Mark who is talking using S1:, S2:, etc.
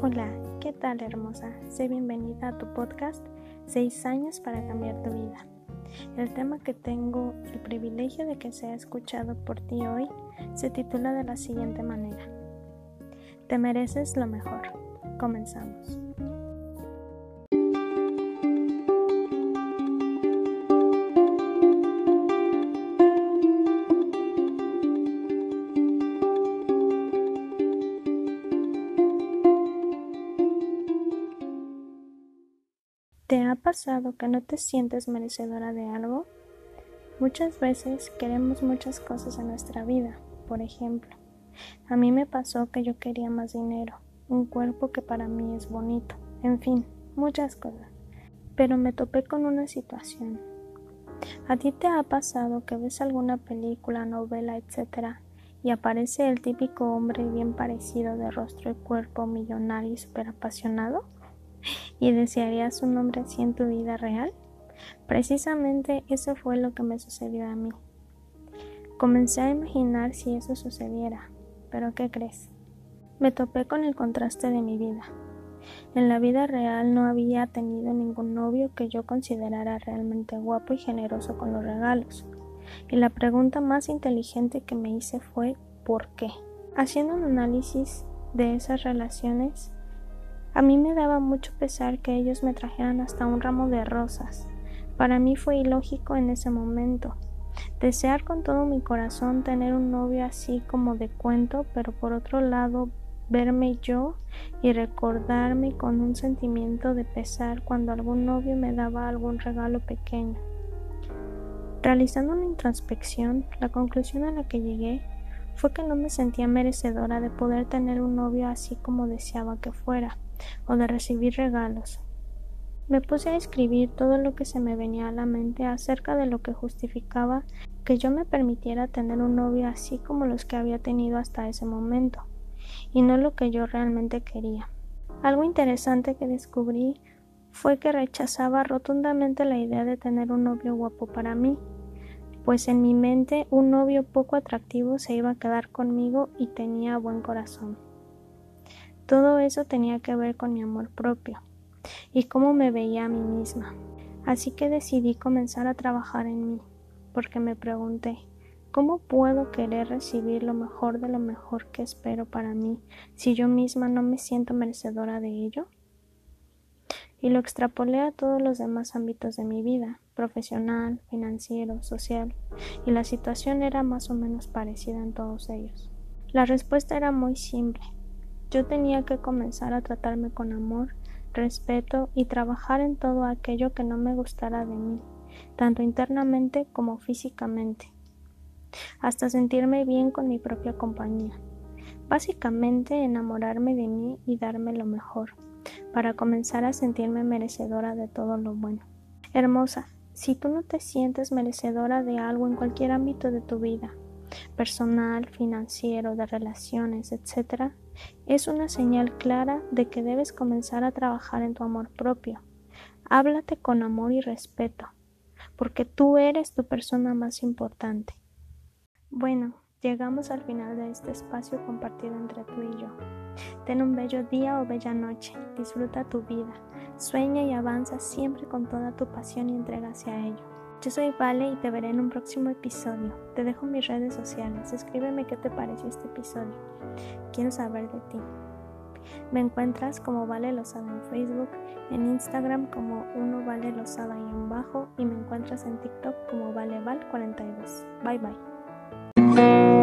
S1: Hola, ¿qué tal hermosa? Sé bienvenida a tu podcast 6 años para cambiar tu vida. El tema que tengo el privilegio de que sea escuchado por ti hoy se titula de la siguiente manera. Te mereces lo mejor. Comenzamos. ¿Te ha pasado que no te sientes merecedora de algo? Muchas veces queremos muchas cosas en nuestra vida. Por ejemplo, a mí me pasó que yo quería más dinero, un cuerpo que para mí es bonito, en fin, muchas cosas. Pero me topé con una situación. ¿A ti te ha pasado que ves alguna película, novela, etcétera, y aparece el típico hombre bien parecido de rostro y cuerpo millonario y super apasionado? Y desearías un hombre así en tu vida real? Precisamente eso fue lo que me sucedió a mí. Comencé a imaginar si eso sucediera, pero ¿qué crees? Me topé con el contraste de mi vida. En la vida real no había tenido ningún novio que yo considerara realmente guapo y generoso con los regalos. Y la pregunta más inteligente que me hice fue ¿por qué? Haciendo un análisis de esas relaciones, a mí me daba mucho pesar que ellos me trajeran hasta un ramo de rosas. Para mí fue ilógico en ese momento. Desear con todo mi corazón tener un novio así como de cuento, pero por otro lado verme yo y recordarme con un sentimiento de pesar cuando algún novio me daba algún regalo pequeño. Realizando una introspección, la conclusión a la que llegué fue que no me sentía merecedora de poder tener un novio así como deseaba que fuera o de recibir regalos. Me puse a escribir todo lo que se me venía a la mente acerca de lo que justificaba que yo me permitiera tener un novio así como los que había tenido hasta ese momento, y no lo que yo realmente quería. Algo interesante que descubrí fue que rechazaba rotundamente la idea de tener un novio guapo para mí, pues en mi mente un novio poco atractivo se iba a quedar conmigo y tenía buen corazón. Todo eso tenía que ver con mi amor propio y cómo me veía a mí misma. Así que decidí comenzar a trabajar en mí, porque me pregunté, ¿cómo puedo querer recibir lo mejor de lo mejor que espero para mí si yo misma no me siento merecedora de ello? Y lo extrapolé a todos los demás ámbitos de mi vida, profesional, financiero, social, y la situación era más o menos parecida en todos ellos. La respuesta era muy simple, yo tenía que comenzar a tratarme con amor, respeto y trabajar en todo aquello que no me gustara de mí, tanto internamente como físicamente, hasta sentirme bien con mi propia compañía. Básicamente enamorarme de mí y darme lo mejor, para comenzar a sentirme merecedora de todo lo bueno. Hermosa, si tú no te sientes merecedora de algo en cualquier ámbito de tu vida, personal, financiero, de relaciones, etc., es una señal clara de que debes comenzar a trabajar en tu amor propio. Háblate con amor y respeto, porque tú eres tu persona más importante. Bueno, llegamos al final de este espacio compartido entre tú y yo. Ten un bello día o bella noche, disfruta tu vida, sueña y avanza siempre con toda tu pasión y entrega hacia ello. Yo soy Vale y te veré en un próximo episodio. Te dejo mis redes sociales. Escríbeme qué te pareció este episodio. Quiero saber de ti. Me encuentras como Vale Lozada en Facebook, en Instagram como uno Vale Lozada y en bajo y me encuentras en TikTok como ValeVal42. Bye bye. Thank you.